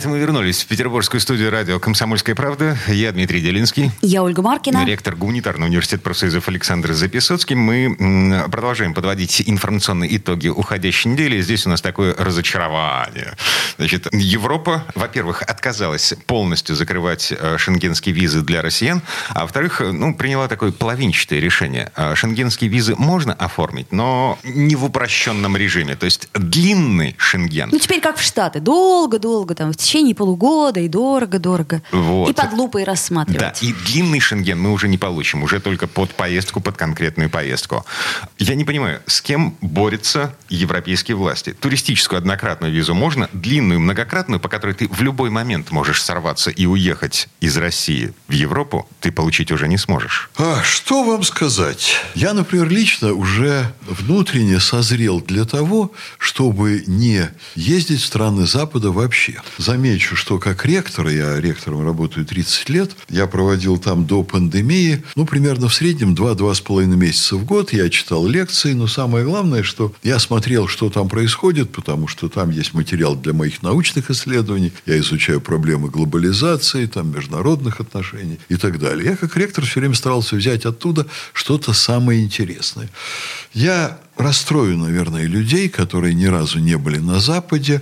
Это мы вернулись в петербургскую студию радио «Комсомольская правда». Я Дмитрий Делинский. Я Ольга Маркина. Ректор гуманитарного университета профсоюзов Александр Записоцкий. Мы продолжаем подводить информационные итоги уходящей недели. Здесь у нас такое разочарование. Значит, Европа, во-первых, отказалась полностью закрывать э, шенгенские визы для россиян, а во-вторых, ну, приняла такое половинчатое решение. Э, шенгенские визы можно оформить, но не в упрощенном режиме. То есть длинный шенген. Ну, теперь как в Штаты. Долго-долго, там, в течение полугода и дорого-дорого. Вот. И под лупой рассматривать. Да, и длинный шенген мы уже не получим, уже только под поездку, под конкретную поездку. Я не понимаю, с кем борются европейские власти? Туристическую однократную визу можно, длинную многократную, по которой ты в любой момент можешь сорваться и уехать из России в Европу, ты получить уже не сможешь. А, что вам сказать? Я, например, лично уже внутренне созрел для того, чтобы не ездить в страны Запада вообще. Замечу, что как ректор, я ректором работаю 30 лет, я проводил там до пандемии, ну, примерно в среднем 2-2,5 месяца в год. Я читал лекции, но самое главное, что я смотрел, что там происходит, потому что там есть материал для моих научных исследований. Я изучаю проблемы глобализации, там, международных отношений и так далее. Я как ректор все время старался взять оттуда что-то самое интересное. Я расстрою, наверное, людей, которые ни разу не были на Западе.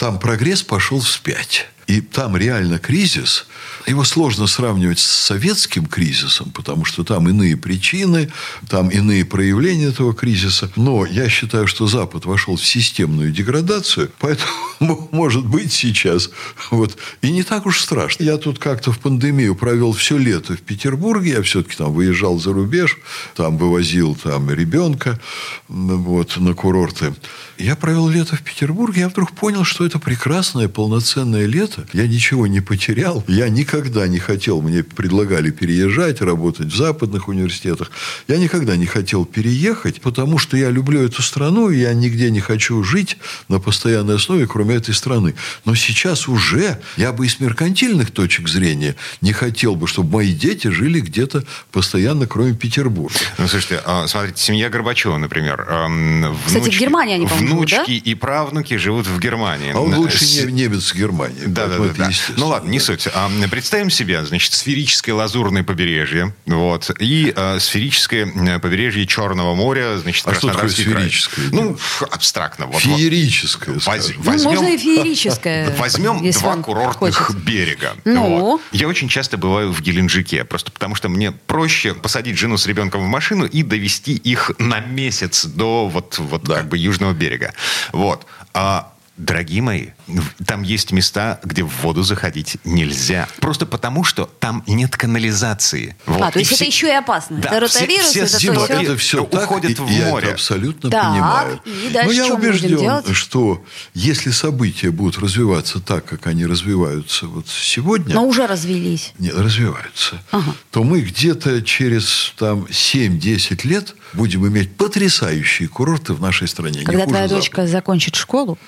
Там прогресс пошел вспять. И там реально кризис. Его сложно сравнивать с советским кризисом, потому что там иные причины, там иные проявления этого кризиса. Но я считаю, что Запад вошел в системную деградацию, поэтому, может быть, сейчас вот и не так уж страшно. Я тут как-то в пандемию провел все лето в Петербурге, я все-таки там выезжал за рубеж, там вывозил там ребенка вот, на курорты. Я провел лето в Петербурге, я вдруг понял, что это прекрасное, полноценное лето. Я ничего не потерял. Я никогда не хотел, мне предлагали переезжать, работать в западных университетах. Я никогда не хотел переехать, потому что я люблю эту страну, и я нигде не хочу жить на постоянной основе, кроме этой страны. Но сейчас уже я бы из меркантильных точек зрения не хотел бы, чтобы мои дети жили где-то постоянно, кроме Петербурга. Ну, слушайте, а, смотрите, семья Горбачева, например. Внучки, Кстати, в Германии они, по-моему, Внучки да? и правнуки живут в Германии. А он лучше С- не, немец в Германии. Да, да, да, да. Ну ладно, не суть. А, представим себе, значит, сферическое лазурное побережье, вот, и а, сферическое побережье Черного моря, значит, А что такое Краснодарский край. сферическое? Ну, абстрактно. Вот, вот. Феерическое, Воз- скажем. Ну, возьмем- можно и феерическое. Возьмем два курортных хочется. берега. Ну? Вот. Я очень часто бываю в Геленджике, просто потому что мне проще посадить жену с ребенком в машину и довести их на месяц до вот, вот как бы южного берега. Вот. А Дорогие мои, там есть места, где в воду заходить нельзя. Просто потому, что там нет канализации. Вот. А, то И есть это все- еще и опасно. Да, это все- ротавирус, все это всё. это все уходят так, в и я море. это абсолютно Так, понимаю. и дальше Но я убежден, что если события будут развиваться так, как они развиваются вот сегодня, Но уже развелись. не, развиваются, Ага. то мы где-то через там, 7-10 лет будем иметь потрясающие курорты в нашей стране. не Когда твоя Запада. дочка закончит школу,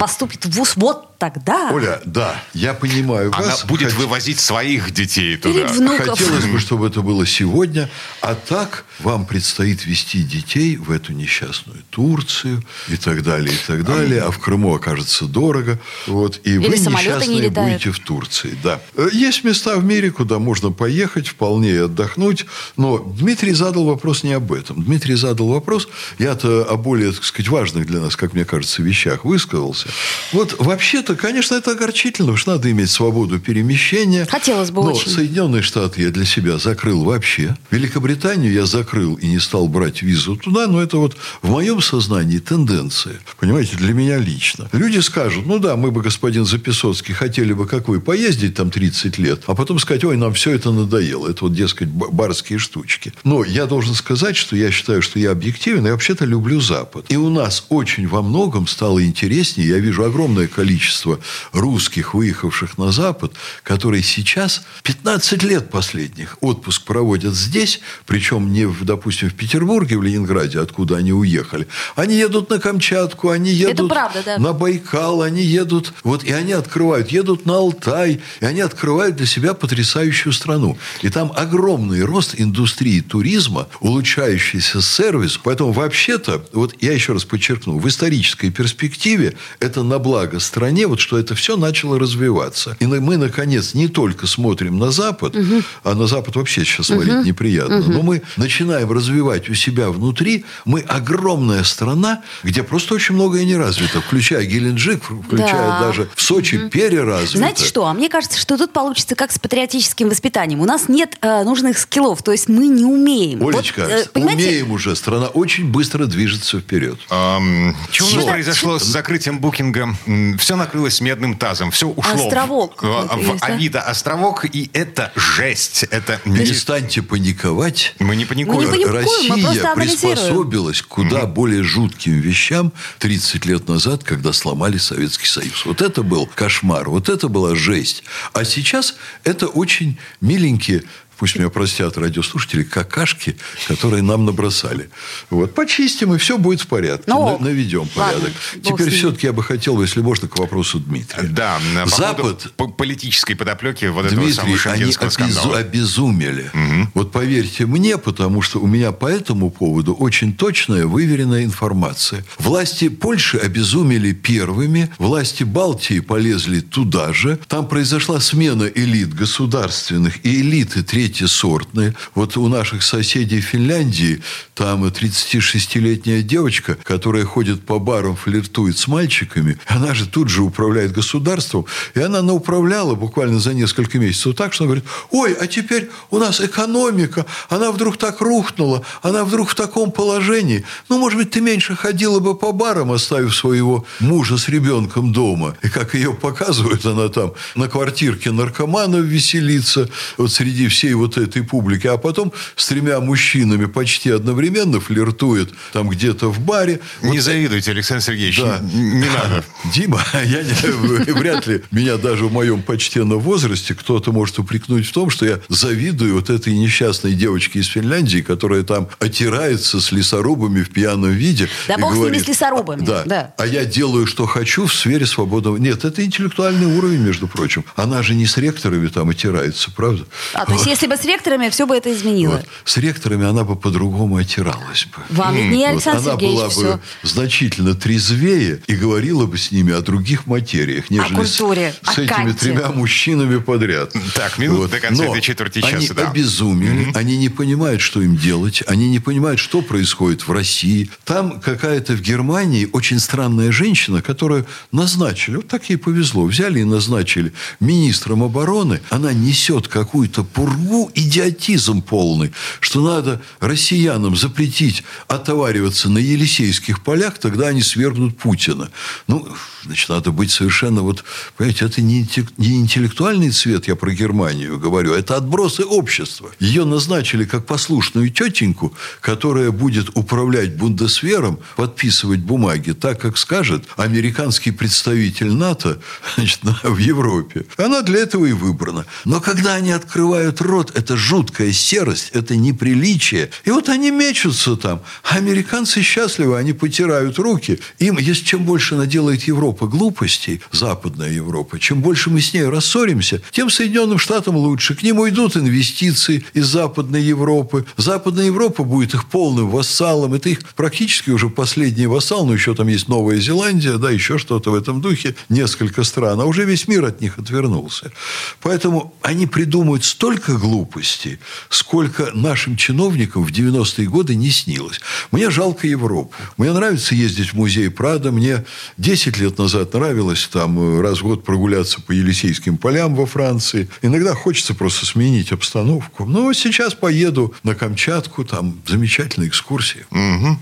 поступит в ВУЗ, вот тогда. Оля, да, я понимаю Она вас. будет Хот- вывозить своих детей туда. Или внуков. Хотелось бы, чтобы это было сегодня. А так вам предстоит вести детей в эту несчастную Турцию и так далее, и так далее. А в Крыму окажется дорого. Вот, и вы Или не несчастные летают. будете в Турции. Да. Э, Есть места в мире, куда можно поехать, вполне и отдохнуть. Но Дмитрий задал вопрос не об этом. Дмитрий задал вопрос, я-то о более, так сказать, важных для нас, как мне кажется, вещах высказался. Вот вообще-то, конечно, это огорчительно, что надо иметь свободу перемещения. Хотелось бы Но очень. Соединенные Штаты я для себя закрыл вообще. Великобританию я закрыл и не стал брать визу туда, но это вот в моем сознании тенденция. Понимаете, для меня лично. Люди скажут, ну да, мы бы, господин Записоцкий, хотели бы, как вы, поездить там 30 лет, а потом сказать, ой, нам все это надоело. Это вот, дескать, ба- барские штучки. Но я должен сказать, что я считаю, что я объективен, и вообще-то люблю Запад. И у нас очень во многом стало интереснее. Я вижу огромное количество количество русских, выехавших на Запад, которые сейчас 15 лет последних отпуск проводят здесь, причем не, в, допустим, в Петербурге, в Ленинграде, откуда они уехали. Они едут на Камчатку, они едут правда, да. на Байкал, они едут, вот, и они открывают, едут на Алтай, и они открывают для себя потрясающую страну. И там огромный рост индустрии туризма, улучшающийся сервис. Поэтому вообще-то, вот я еще раз подчеркну, в исторической перспективе это на благо стране, вот что это все начало развиваться. И мы, наконец, не только смотрим на Запад, угу. а на Запад вообще сейчас смотреть угу. неприятно, угу. но мы начинаем развивать у себя внутри. Мы огромная страна, где просто очень многое не развито, включая Геленджик, включая да. даже в Сочи угу. переразвито. Знаете что? А мне кажется, что тут получится как с патриотическим воспитанием. У нас нет э, нужных скиллов, то есть мы не умеем. Олечка, вот, э, умеем уже. Страна очень быстро движется вперед. Эм, что у нас произошло с закрытием букинга? Все накрылось медным тазом, все ушло островок, в, в Авито островок, и это жесть. Это Перестаньте паниковать. Мы не паникуем. Мы не паникуем Россия приспособилась к куда mm-hmm. более жутким вещам 30 лет назад, когда сломали Советский Союз. Вот это был кошмар, вот это была жесть. А сейчас это очень миленькие пусть меня простят радиослушатели, какашки, которые нам набросали. Вот, почистим, и все будет в порядке. Ну, наведем порядок. Ладно, Теперь все-таки я бы хотел, если можно, к вопросу Дмитрия. Да, Запад... По политической подоплеки вот Дмитрий, этого самого они обезу, обезумели. Угу. Вот поверьте мне, потому что у меня по этому поводу очень точная, выверенная информация. Власти Польши обезумели первыми, власти Балтии полезли туда же. Там произошла смена элит государственных и элиты третьего третьесортные. Вот у наших соседей Финляндии там 36-летняя девочка, которая ходит по барам, флиртует с мальчиками, она же тут же управляет государством, и она науправляла буквально за несколько месяцев так, что она говорит, ой, а теперь у нас экономика, она вдруг так рухнула, она вдруг в таком положении. Ну, может быть, ты меньше ходила бы по барам, оставив своего мужа с ребенком дома. И как ее показывают, она там на квартирке наркоманов веселится, вот среди всей вот этой публики, а потом с тремя мужчинами почти одновременно флиртует там где-то в баре. Не вот... завидуйте, Александр Сергеевич, да. не надо. Дима, я не, вряд ли меня даже в моем почтенном возрасте кто-то может упрекнуть в том, что я завидую вот этой несчастной девочке из Финляндии, которая там отирается с лесорубами в пьяном виде. Да бог говорит, с ними с лесорубами. Да, да. А я делаю, что хочу в сфере свободного... Нет, это интеллектуальный уровень, между прочим. Она же не с ректорами там отирается, правда? А, то есть, если бы с ректорами, все бы это изменило. Вот. С ректорами она бы по-другому отиралась бы. Вам не Александр вот. Она Сергеевич была все. бы значительно трезвее и говорила бы с ними о других материях, нежели о культуре, с, с о этими канте. тремя мужчинами подряд. Так, минут вот. до конца Но этой четверти часа. Они да. обезумели, mm-hmm. они не понимают, что им делать, они не понимают, что происходит в России. Там какая-то в Германии очень странная женщина, которую назначили, вот так ей повезло, взяли и назначили министром обороны. Она несет какую-то пургу идиотизм полный, что надо россиянам запретить отовариваться на Елисейских полях, тогда они свергнут Путина. Ну, значит, надо быть совершенно вот, понимаете, это не, интеллектуальный цвет, я про Германию говорю, это отбросы общества. Ее назначили как послушную тетеньку, которая будет управлять бундесвером, подписывать бумаги так, как скажет американский представитель НАТО значит, в Европе. Она для этого и выбрана. Но когда они открывают рот, это жуткая серость, это неприличие. И вот они мечутся там. А американцы счастливы, они потирают руки. Им, если чем больше наделает Европа глупостей, Западная Европа, чем больше мы с ней рассоримся, тем Соединенным Штатам лучше. К ним уйдут инвестиции из Западной Европы. Западная Европа будет их полным вассалом. Это их практически уже последний вассал, но еще там есть Новая Зеландия, да, еще что-то в этом духе, несколько стран. А уже весь мир от них отвернулся. Поэтому они придумают столько глупостей, глупостей, сколько нашим чиновникам в 90-е годы не снилось. Мне жалко Европу. Мне нравится ездить в музей Прада. Мне 10 лет назад нравилось там э, раз в год прогуляться по Елисейским полям во Франции. Иногда хочется просто сменить обстановку. Но сейчас поеду на Камчатку, там замечательная экскурсия. Угу.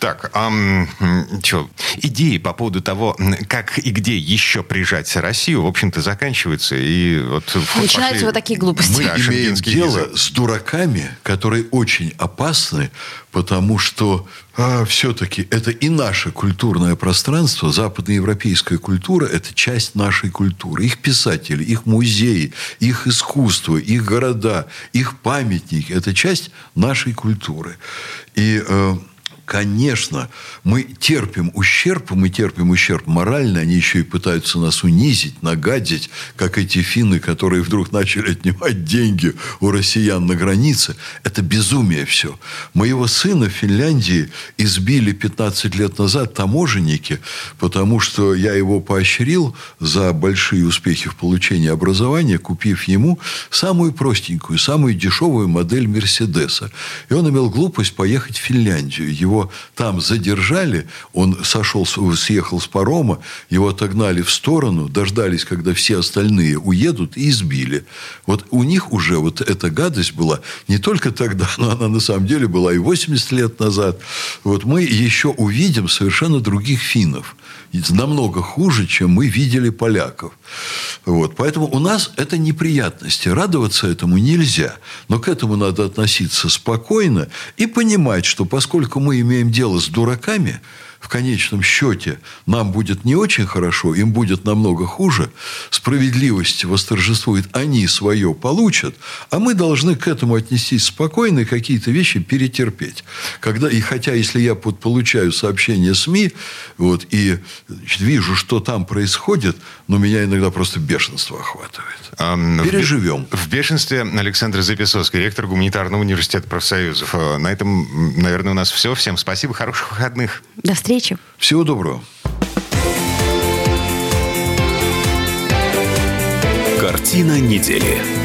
Так, а, что, идеи по поводу того, как и где еще прижать Россию, в общем-то, заканчиваются. И вот Начинаются пошли... вот такие глупости. Мы да, имеем дело визы. с дураками, которые очень опасны, потому что а, все-таки это и наше культурное пространство, западноевропейская культура – это часть нашей культуры. Их писатели, их музеи, их искусство, их города, их памятники – это часть нашей культуры. И э, конечно, мы терпим ущерб, мы терпим ущерб морально, они еще и пытаются нас унизить, нагадить, как эти финны, которые вдруг начали отнимать деньги у россиян на границе. Это безумие все. Моего сына в Финляндии избили 15 лет назад таможенники, потому что я его поощрил за большие успехи в получении образования, купив ему самую простенькую, самую дешевую модель Мерседеса. И он имел глупость поехать в Финляндию. Его там задержали, он сошел, съехал с парома, его отогнали в сторону, дождались, когда все остальные уедут, и избили. Вот у них уже вот эта гадость была не только тогда, но она на самом деле была и 80 лет назад. Вот мы еще увидим совершенно других финнов намного хуже, чем мы видели поляков. Вот. Поэтому у нас это неприятности. Радоваться этому нельзя. Но к этому надо относиться спокойно и понимать, что поскольку мы имеем дело с дураками, в конечном счете нам будет не очень хорошо, им будет намного хуже, справедливость восторжествует, они свое получат, а мы должны к этому отнестись спокойно и какие-то вещи перетерпеть. Когда, и хотя, если я вот получаю сообщения СМИ вот, и значит, вижу, что там происходит, но меня иногда просто бешенство охватывает. А, Переживем. В, в бешенстве Александр Записовский, ректор Гуманитарного университета профсоюзов. А, на этом, наверное, у нас все. Всем спасибо, хороших выходных. До встречи встречи. Всего доброго. Картина недели.